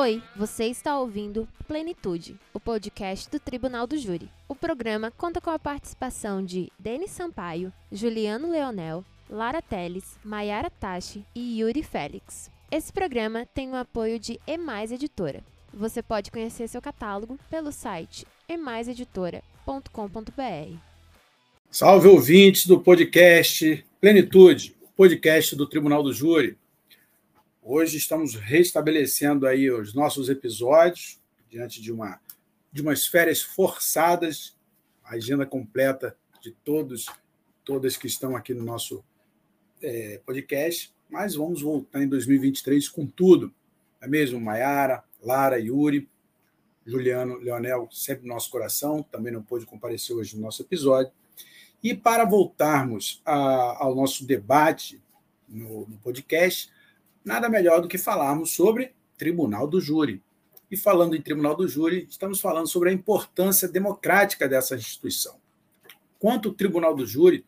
Oi, você está ouvindo Plenitude, o podcast do Tribunal do Júri. O programa conta com a participação de Denis Sampaio, Juliano Leonel, Lara Teles, Maiara Tachi e Yuri Félix. Esse programa tem o apoio de Emais Editora. Você pode conhecer seu catálogo pelo site emaiseditora.com.br. Salve ouvintes do podcast Plenitude, podcast do Tribunal do Júri. Hoje estamos restabelecendo aí os nossos episódios diante de uma de umas férias forçadas, a agenda completa de todos, todas que estão aqui no nosso é, podcast, mas vamos voltar em 2023 com tudo. É mesmo, Maiara, Lara, Yuri, Juliano, Leonel, sempre no nosso coração, também não pôde comparecer hoje no nosso episódio. E para voltarmos a, ao nosso debate no, no podcast, nada melhor do que falarmos sobre Tribunal do Júri. E falando em Tribunal do Júri, estamos falando sobre a importância democrática dessa instituição. Quanto o Tribunal do Júri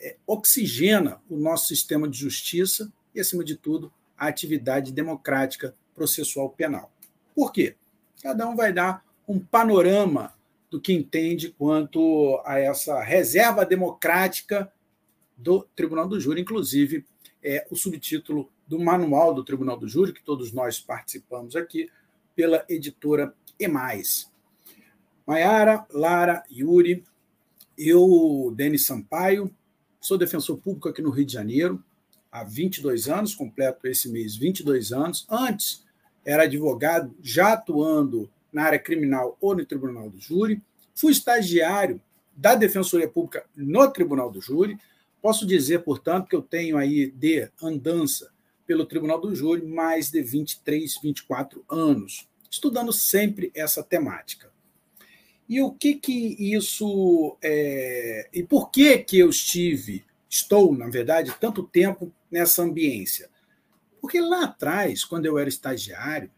é, oxigena o nosso sistema de justiça e, acima de tudo, a atividade democrática processual penal. Por quê? Cada um vai dar um panorama do que entende quanto a essa reserva democrática do Tribunal do Júri, inclusive é o subtítulo do manual do Tribunal do Júri, que todos nós participamos aqui, pela editora Emais. Maiara, Lara, Yuri, eu, Denis Sampaio, sou defensor público aqui no Rio de Janeiro há 22 anos, completo esse mês 22 anos. Antes, era advogado, já atuando na área criminal ou no Tribunal do Júri. Fui estagiário da Defensoria Pública no Tribunal do Júri. Posso dizer, portanto, que eu tenho aí de andança pelo Tribunal do Júri mais de 23, 24 anos, estudando sempre essa temática. E o que que isso é, e por que que eu estive, estou, na verdade, tanto tempo nessa ambiência? Porque lá atrás, quando eu era estagiário,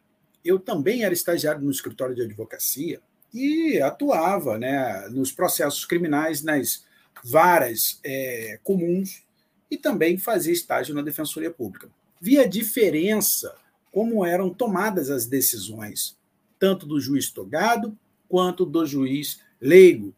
eu também era estagiário no escritório de advocacia e atuava né, nos processos criminais nas varas é, comuns e também fazia estágio na Defensoria Pública via diferença como eram tomadas as decisões, tanto do juiz togado quanto do juiz leigo.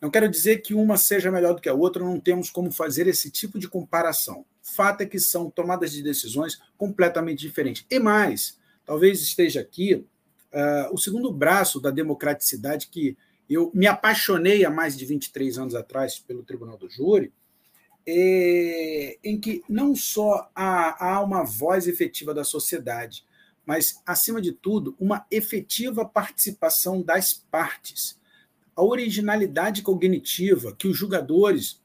Não quero dizer que uma seja melhor do que a outra, não temos como fazer esse tipo de comparação. Fato é que são tomadas de decisões completamente diferentes. E mais, talvez esteja aqui uh, o segundo braço da democraticidade que eu me apaixonei há mais de 23 anos atrás pelo Tribunal do Júri, é, em que não só há, há uma voz efetiva da sociedade, mas, acima de tudo, uma efetiva participação das partes. A originalidade cognitiva que os julgadores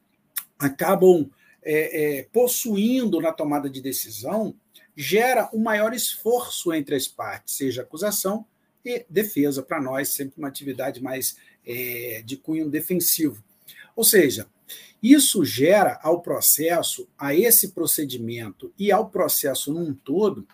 acabam é, é, possuindo na tomada de decisão gera um maior esforço entre as partes, seja acusação e defesa, para nós, sempre uma atividade mais é, de cunho defensivo. Ou seja, isso gera ao processo, a esse procedimento e ao processo num todo,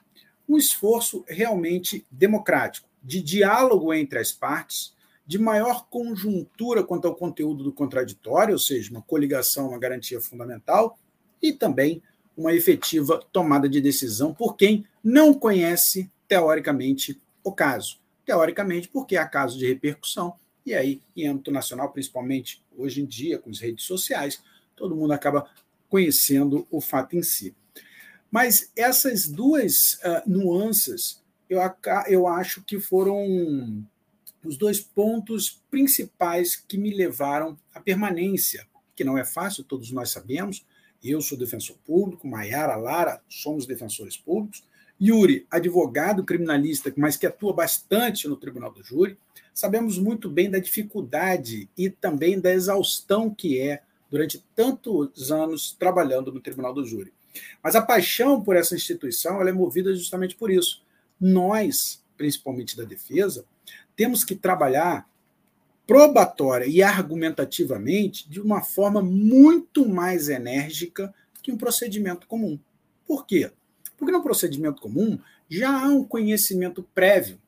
um esforço realmente democrático, de diálogo entre as partes, de maior conjuntura quanto ao conteúdo do contraditório, ou seja, uma coligação, uma garantia fundamental, e também uma efetiva tomada de decisão por quem não conhece, teoricamente, o caso. Teoricamente, porque há casos de repercussão e aí, em âmbito nacional, principalmente hoje em dia, com as redes sociais, todo mundo acaba conhecendo o fato em si. Mas essas duas uh, nuances, eu, eu acho que foram os dois pontos principais que me levaram à permanência, que não é fácil, todos nós sabemos. Eu sou defensor público, Maiara, Lara, somos defensores públicos. Yuri, advogado criminalista, mas que atua bastante no Tribunal do Júri. Sabemos muito bem da dificuldade e também da exaustão que é durante tantos anos trabalhando no Tribunal do Júri. Mas a paixão por essa instituição é movida justamente por isso. Nós, principalmente da defesa, temos que trabalhar probatória e argumentativamente de uma forma muito mais enérgica que um procedimento comum. Por quê? Porque no procedimento comum já há um conhecimento prévio.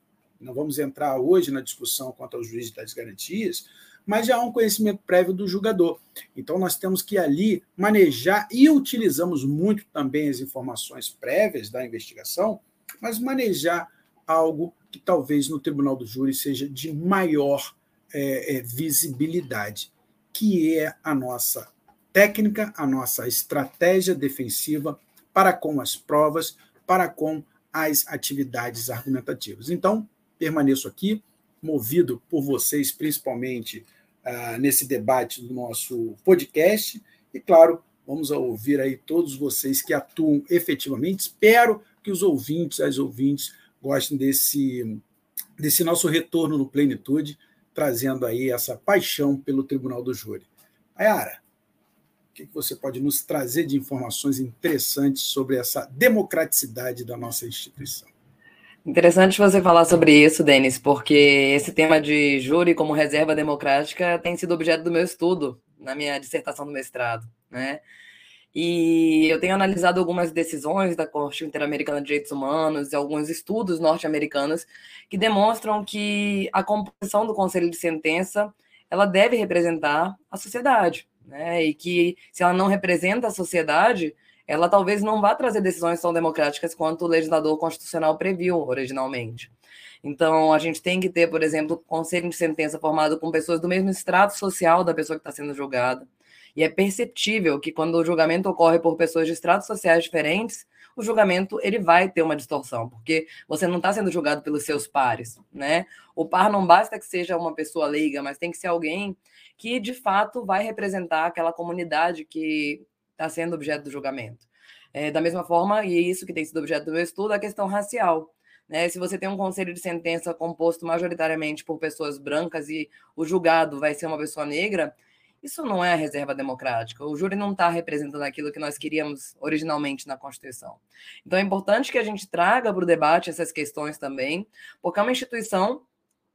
Não vamos entrar hoje na discussão quanto aos juízes das garantias, mas já há um conhecimento prévio do julgador. Então, nós temos que ali manejar, e utilizamos muito também as informações prévias da investigação, mas manejar algo que talvez no tribunal do júri seja de maior é, é, visibilidade, que é a nossa técnica, a nossa estratégia defensiva para com as provas, para com as atividades argumentativas. Então, permaneço aqui, movido por vocês, principalmente uh, nesse debate do nosso podcast, e, claro, vamos ouvir aí todos vocês que atuam efetivamente. Espero que os ouvintes, as ouvintes, gostem desse, desse nosso retorno no Plenitude, trazendo aí essa paixão pelo Tribunal do Júri. Ayara, o que você pode nos trazer de informações interessantes sobre essa democraticidade da nossa instituição? Interessante você falar sobre isso, Denis, porque esse tema de júri como reserva democrática tem sido objeto do meu estudo na minha dissertação do mestrado, né? E eu tenho analisado algumas decisões da Corte Interamericana de Direitos Humanos e alguns estudos norte-americanos que demonstram que a composição do Conselho de Sentença ela deve representar a sociedade, né? E que se ela não representa a sociedade, ela talvez não vá trazer decisões tão democráticas quanto o legislador constitucional previu originalmente. Então, a gente tem que ter, por exemplo, conselho de sentença formado com pessoas do mesmo extrato social da pessoa que está sendo julgada. E é perceptível que quando o julgamento ocorre por pessoas de estratos sociais diferentes, o julgamento ele vai ter uma distorção, porque você não está sendo julgado pelos seus pares, né? O par não basta que seja uma pessoa leiga, mas tem que ser alguém que de fato vai representar aquela comunidade que está sendo objeto do julgamento. É, da mesma forma, e isso que tem sido objeto do meu estudo, a questão racial. Né? Se você tem um conselho de sentença composto majoritariamente por pessoas brancas e o julgado vai ser uma pessoa negra, isso não é a reserva democrática. O júri não está representando aquilo que nós queríamos originalmente na Constituição. Então é importante que a gente traga para o debate essas questões também, porque é uma instituição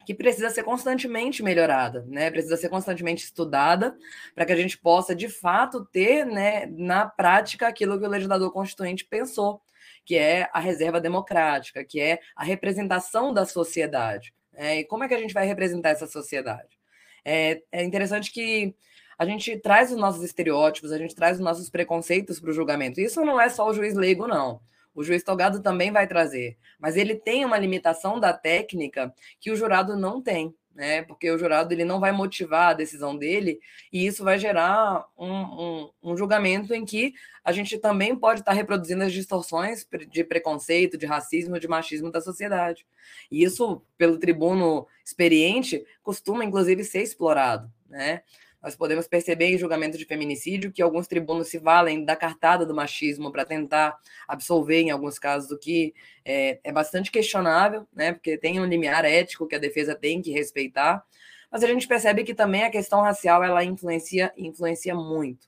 que precisa ser constantemente melhorada, né? Precisa ser constantemente estudada para que a gente possa, de fato, ter, né, na prática aquilo que o legislador constituinte pensou, que é a reserva democrática, que é a representação da sociedade. Né? E como é que a gente vai representar essa sociedade? É, é interessante que a gente traz os nossos estereótipos, a gente traz os nossos preconceitos para o julgamento. Isso não é só o juiz leigo, não. O juiz togado também vai trazer, mas ele tem uma limitação da técnica que o jurado não tem, né? Porque o jurado ele não vai motivar a decisão dele e isso vai gerar um, um, um julgamento em que a gente também pode estar reproduzindo as distorções de preconceito, de racismo, de machismo da sociedade. E isso, pelo tribuno experiente, costuma inclusive ser explorado, né? Nós podemos perceber em julgamento de feminicídio que alguns tribunos se valem da cartada do machismo para tentar absolver, em alguns casos, o que é, é bastante questionável, né? Porque tem um limiar ético que a defesa tem que respeitar. Mas a gente percebe que também a questão racial ela influencia, influencia muito.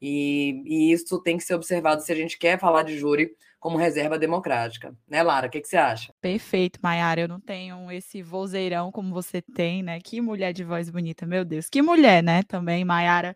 E, e isso tem que ser observado se a gente quer falar de júri como reserva democrática. Né, Lara? O que, que você acha? Perfeito, Maiara. Eu não tenho esse vozeirão como você tem, né? Que mulher de voz bonita, meu Deus. Que mulher, né? Também, Maiara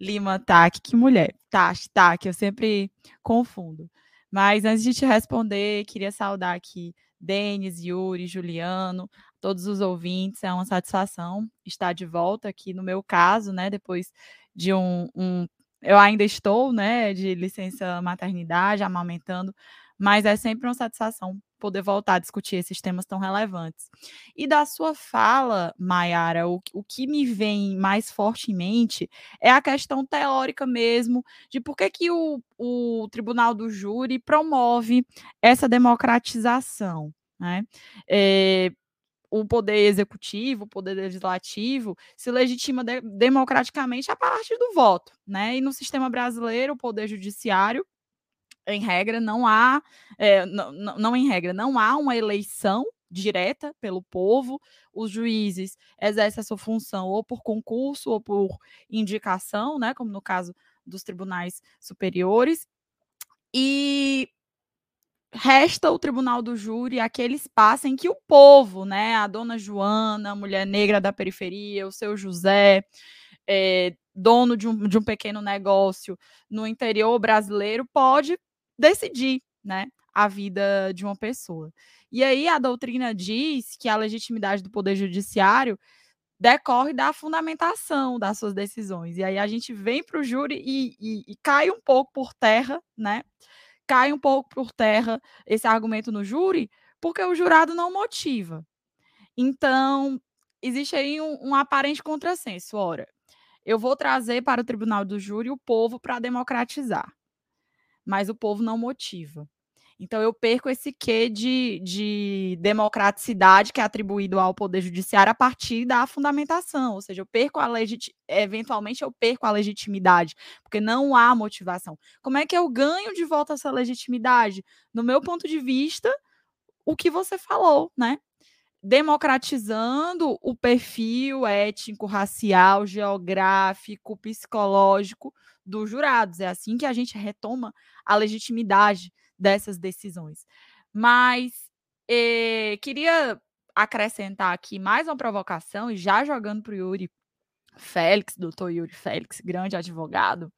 Lima Tac, que mulher. Tac, Tac, eu sempre confundo. Mas antes de te responder, queria saudar aqui Denis, Yuri, Juliano, todos os ouvintes. É uma satisfação estar de volta aqui no meu caso, né? Depois de um, um eu ainda estou, né, de licença maternidade, amamentando, mas é sempre uma satisfação poder voltar a discutir esses temas tão relevantes. E da sua fala, Mayara, o, o que me vem mais fortemente é a questão teórica mesmo, de por que, que o, o Tribunal do Júri promove essa democratização. Né? É, o poder executivo, o poder legislativo, se legitima de, democraticamente a partir do voto, né? E no sistema brasileiro, o poder judiciário, em regra, não há, é, não, não em regra, não há uma eleição direta pelo povo, os juízes exercem a sua função ou por concurso ou por indicação, né, como no caso dos tribunais superiores, e resta o tribunal do júri aquele espaço em que o povo, né, a dona Joana, mulher negra da periferia, o seu José, é, dono de um, de um pequeno negócio no interior brasileiro, pode decidir, né, a vida de uma pessoa. E aí a doutrina diz que a legitimidade do poder judiciário decorre da fundamentação das suas decisões. E aí a gente vem para o júri e, e, e cai um pouco por terra, né? Cai um pouco por terra esse argumento no júri, Porque o jurado não motiva. Então, existe aí um, um aparente contrassenso. Ora, eu vou trazer para o tribunal do júri o povo para democratizar, mas o povo não motiva. Então, eu perco esse quê de, de democraticidade que é atribuído ao Poder Judiciário a partir da fundamentação. Ou seja, eu perco a legit... eventualmente eu perco a legitimidade, porque não há motivação. Como é que eu ganho de volta essa legitimidade? No meu ponto de vista, o que você falou, né? Democratizando o perfil étnico, racial, geográfico, psicológico dos jurados. É assim que a gente retoma a legitimidade dessas decisões. Mas eh, queria acrescentar aqui mais uma provocação, e já jogando para o Yuri Félix, doutor Yuri Félix, grande advogado,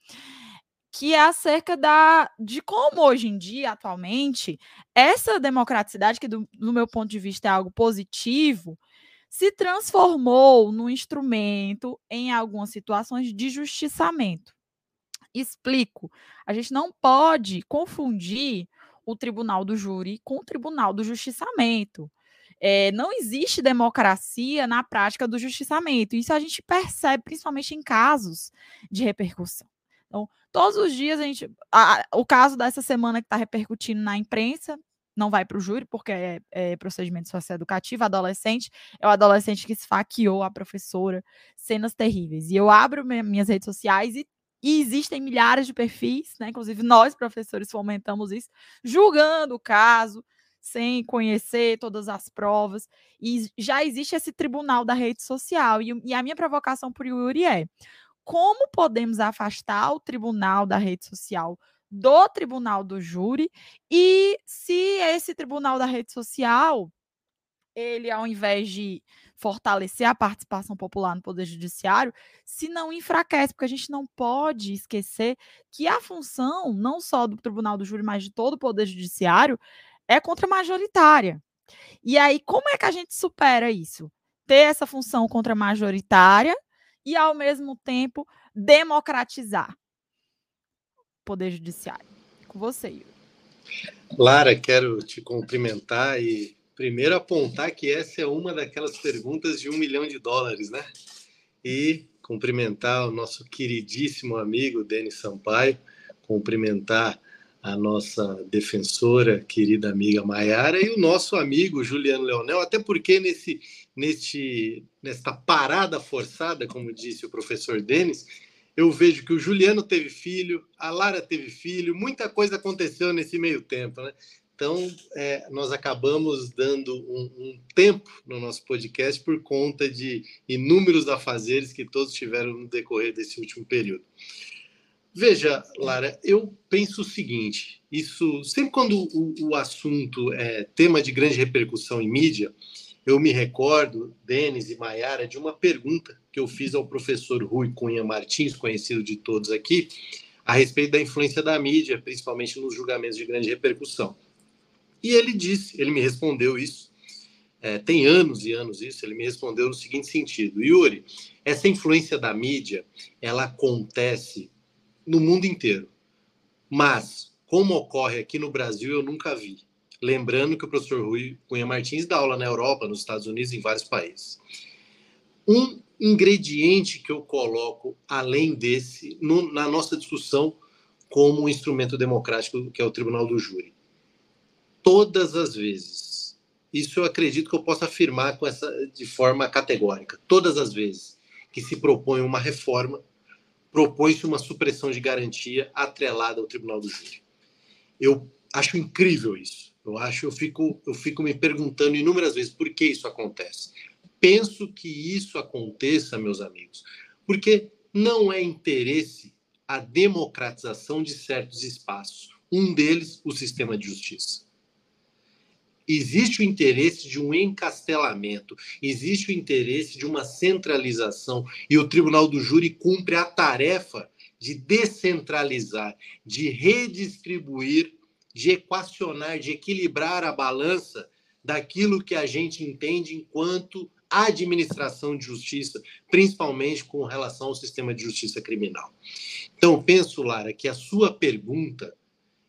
que é acerca da, de como hoje em dia, atualmente, essa democraticidade, que do, do meu ponto de vista é algo positivo, se transformou num instrumento em algumas situações de justiçamento. Explico. A gente não pode confundir o tribunal do júri com o tribunal do justiçamento. É, não existe democracia na prática do justiçamento. Isso a gente percebe principalmente em casos de repercussão. Então, todos os dias a gente. A, o caso dessa semana que está repercutindo na imprensa não vai para o júri, porque é, é procedimento socioeducativo, adolescente, é o adolescente que esfaqueou a professora, cenas terríveis. E eu abro minhas redes sociais e e existem milhares de perfis, né? Inclusive, nós, professores, fomentamos isso, julgando o caso, sem conhecer todas as provas. E já existe esse tribunal da rede social. E, e a minha provocação para o Yuri é: como podemos afastar o tribunal da rede social do tribunal do júri? E se esse tribunal da rede social, ele, ao invés de fortalecer a participação popular no Poder Judiciário, se não enfraquece, porque a gente não pode esquecer que a função, não só do Tribunal do Júri, mas de todo o Poder Judiciário, é contra-majoritária. E aí, como é que a gente supera isso? Ter essa função contra-majoritária e, ao mesmo tempo, democratizar o Poder Judiciário. Com você, Yuri. Lara, quero te cumprimentar e Primeiro, apontar que essa é uma daquelas perguntas de um milhão de dólares, né? E cumprimentar o nosso queridíssimo amigo Denis Sampaio, cumprimentar a nossa defensora, querida amiga Maiara, e o nosso amigo Juliano Leonel, até porque nesse, neste, nesta parada forçada, como disse o professor Denis, eu vejo que o Juliano teve filho, a Lara teve filho, muita coisa aconteceu nesse meio tempo, né? Então, é, nós acabamos dando um, um, tempo no nosso podcast por conta de inúmeros afazeres que todos tiveram no decorrer desse último período. Veja, Lara, eu penso o seguinte: isso sempre quando o, o assunto é tema de grande repercussão em mídia, eu me recordo, Denis e Maiara, de uma pergunta que eu fiz ao professor Rui Cunha Martins, conhecido de todos aqui, a respeito da influência da mídia, principalmente nos julgamentos de grande repercussão. E ele disse, ele me respondeu isso, é, tem anos e anos isso, ele me respondeu no seguinte sentido: Yuri, essa influência da mídia, ela acontece no mundo inteiro, mas como ocorre aqui no Brasil, eu nunca vi. Lembrando que o professor Rui Cunha Martins dá aula na Europa, nos Estados Unidos, em vários países. Um ingrediente que eu coloco além desse no, na nossa discussão como um instrumento democrático que é o Tribunal do Júri todas as vezes. Isso eu acredito que eu posso afirmar com essa de forma categórica. Todas as vezes que se propõe uma reforma, propõe-se uma supressão de garantia atrelada ao Tribunal do Júri. Eu acho incrível isso. Eu acho, eu fico, eu fico me perguntando inúmeras vezes por que isso acontece. Penso que isso aconteça, meus amigos, porque não é interesse a democratização de certos espaços. Um deles, o sistema de justiça existe o interesse de um encastelamento, existe o interesse de uma centralização, e o Tribunal do Júri cumpre a tarefa de descentralizar, de redistribuir, de equacionar, de equilibrar a balança daquilo que a gente entende enquanto administração de justiça, principalmente com relação ao sistema de justiça criminal. Então, penso, Lara, que a sua pergunta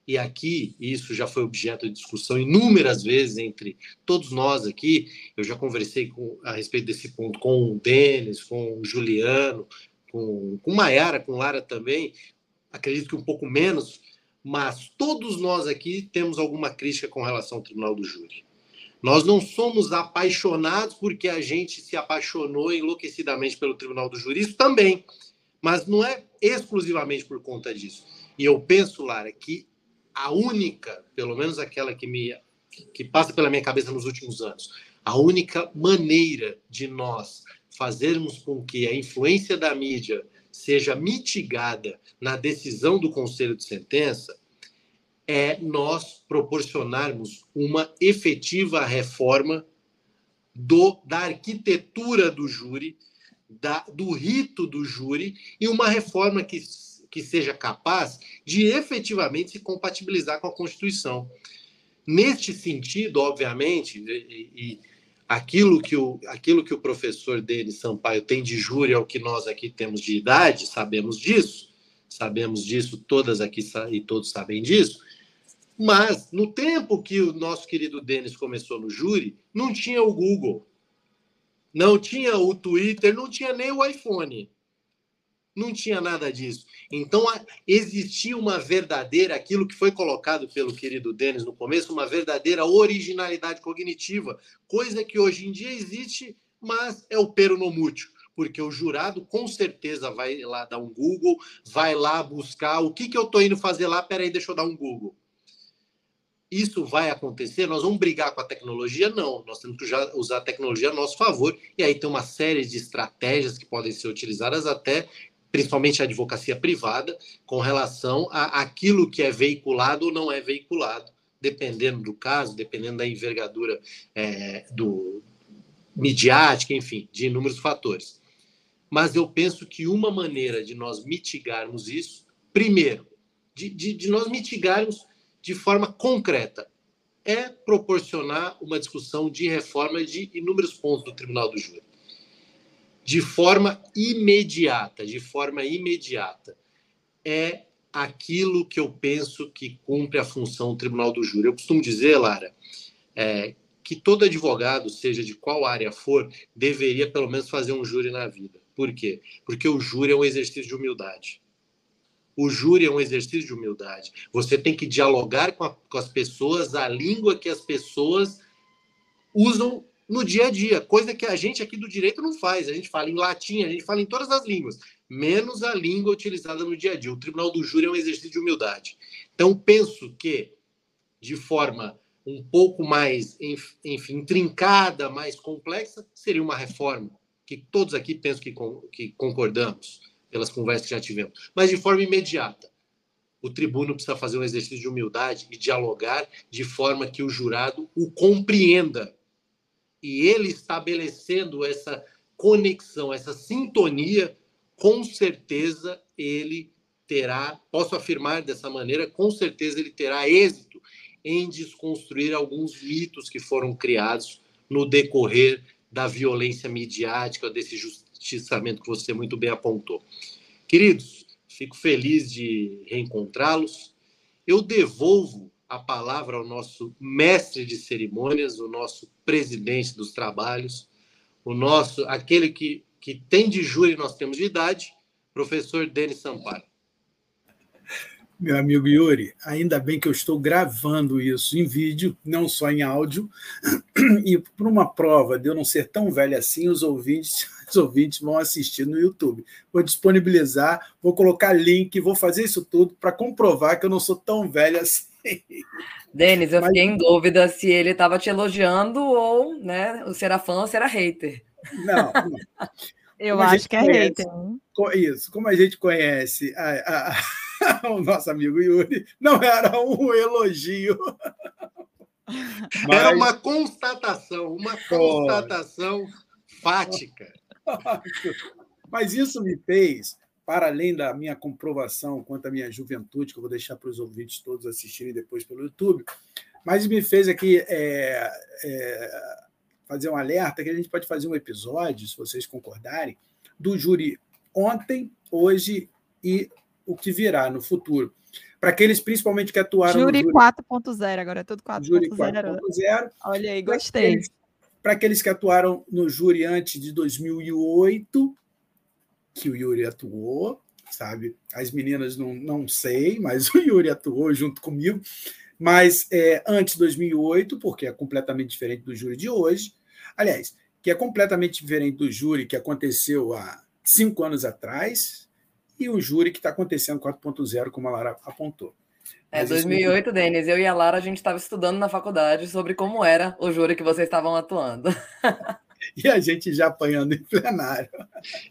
e aqui isso já foi objeto de discussão inúmeras vezes entre todos nós aqui. Eu já conversei com, a respeito desse ponto com o Denis, com o Juliano, com, com Maiara, com Lara também. Acredito que um pouco menos, mas todos nós aqui temos alguma crítica com relação ao Tribunal do Júri. Nós não somos apaixonados porque a gente se apaixonou enlouquecidamente pelo Tribunal do Júri, isso também, mas não é exclusivamente por conta disso. E eu penso, Lara, que a única, pelo menos aquela que me que passa pela minha cabeça nos últimos anos, a única maneira de nós fazermos com que a influência da mídia seja mitigada na decisão do conselho de sentença é nós proporcionarmos uma efetiva reforma do, da arquitetura do júri, da, do rito do júri, e uma reforma que que seja capaz de efetivamente se compatibilizar com a Constituição. Neste sentido, obviamente, e, e aquilo, que o, aquilo que o professor Denis Sampaio tem de júri é o que nós aqui temos de idade, sabemos disso, sabemos disso, todas aqui e todos sabem disso, mas no tempo que o nosso querido Denis começou no júri, não tinha o Google, não tinha o Twitter, não tinha nem o iPhone. Não tinha nada disso. Então, existia uma verdadeira, aquilo que foi colocado pelo querido Denis no começo, uma verdadeira originalidade cognitiva, coisa que hoje em dia existe, mas é o pero no mútil, porque o jurado com certeza vai lá dar um Google, vai lá buscar o que, que eu estou indo fazer lá, peraí, deixa eu dar um Google. Isso vai acontecer? Nós vamos brigar com a tecnologia? Não, nós temos que usar a tecnologia a nosso favor, e aí tem uma série de estratégias que podem ser utilizadas até principalmente a advocacia privada, com relação a aquilo que é veiculado ou não é veiculado, dependendo do caso, dependendo da envergadura é, do midiática, enfim, de inúmeros fatores. Mas eu penso que uma maneira de nós mitigarmos isso, primeiro, de, de, de nós mitigarmos de forma concreta, é proporcionar uma discussão de reforma de inúmeros pontos do Tribunal do Júri de forma imediata, de forma imediata. É aquilo que eu penso que cumpre a função do Tribunal do Júri. Eu costumo dizer, Lara, é, que todo advogado, seja de qual área for, deveria pelo menos fazer um júri na vida. Por quê? Porque o júri é um exercício de humildade. O júri é um exercício de humildade. Você tem que dialogar com, a, com as pessoas a língua que as pessoas usam no dia a dia, coisa que a gente aqui do direito não faz. A gente fala em latim, a gente fala em todas as línguas, menos a língua utilizada no dia a dia. O tribunal do júri é um exercício de humildade. Então, penso que, de forma um pouco mais, enfim, intrincada, mais complexa, seria uma reforma, que todos aqui pensam que, que concordamos, pelas conversas que já tivemos, mas de forma imediata. O tribuno precisa fazer um exercício de humildade e dialogar de forma que o jurado o compreenda e ele estabelecendo essa conexão, essa sintonia, com certeza ele terá, posso afirmar dessa maneira, com certeza ele terá êxito em desconstruir alguns mitos que foram criados no decorrer da violência midiática, desse justiçamento que você muito bem apontou. Queridos, fico feliz de reencontrá-los. Eu devolvo a palavra ao nosso mestre de cerimônias, o nosso presidente dos trabalhos, o nosso aquele que, que tem de júri nós temos de idade, professor Denis Sampaio. Meu amigo Yuri, ainda bem que eu estou gravando isso em vídeo, não só em áudio, e por uma prova de eu não ser tão velho assim, os ouvintes, os ouvintes vão assistir no YouTube. Vou disponibilizar, vou colocar link, vou fazer isso tudo para comprovar que eu não sou tão velho assim. Denis, eu Mas... fiquei em dúvida se ele estava te elogiando ou né, se era fã ou se era hater. Não, não. Eu acho que é conhece, hater. Isso, como a gente conhece a, a, o nosso amigo Yuri, não era um elogio. Mas... Era uma constatação, uma constatação fática. Mas isso me fez para além da minha comprovação quanto à minha juventude, que eu vou deixar para os ouvintes todos assistirem depois pelo YouTube, mas me fez aqui é, é, fazer um alerta que a gente pode fazer um episódio, se vocês concordarem, do júri ontem, hoje e o que virá no futuro. Para aqueles principalmente que atuaram júri Júri 4.0, agora é tudo 4.0. Júri 4.0. Olha aí, gostei. Para aqueles que atuaram no júri antes de 2008, que o Yuri atuou, sabe? As meninas não, não sei, mas o Yuri atuou junto comigo. Mas é, antes de 2008, porque é completamente diferente do júri de hoje. Aliás, que é completamente diferente do júri que aconteceu há cinco anos atrás e o júri que está acontecendo 4.0, como a Lara apontou. É, 2008, Denis, eu e a Lara, a gente estava estudando na faculdade sobre como era o júri que vocês estavam atuando. e a gente já apanhando em plenário.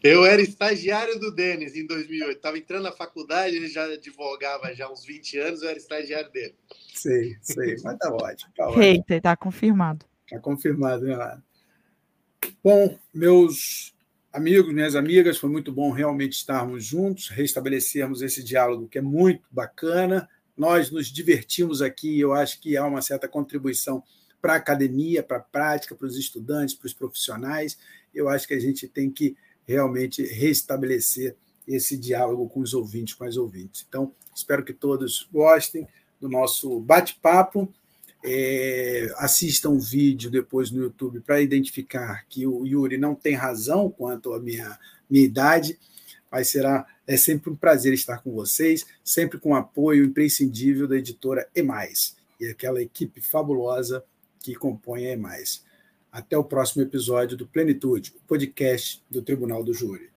Eu era estagiário do Denis em 2008. Estava entrando na faculdade, ele já advogava já uns 20 anos, eu era estagiário dele. Sei, sei, mas tá ótimo. Tá Eita, tá confirmado. Tá confirmado, né, Lara? Bom, meus amigos, minhas amigas, foi muito bom realmente estarmos juntos, restabelecermos esse diálogo que é muito bacana. Nós nos divertimos aqui, eu acho que há uma certa contribuição para a academia, para a prática, para os estudantes, para os profissionais. Eu acho que a gente tem que realmente restabelecer esse diálogo com os ouvintes, com as ouvintes. Então, espero que todos gostem do nosso bate-papo. É, assistam o vídeo depois no YouTube para identificar que o Yuri não tem razão quanto à minha, minha idade, mas será é sempre um prazer estar com vocês, sempre com o apoio imprescindível da editora Emais e aquela equipe fabulosa que compõe a Emais. Até o próximo episódio do Plenitude, o podcast do Tribunal do Júri.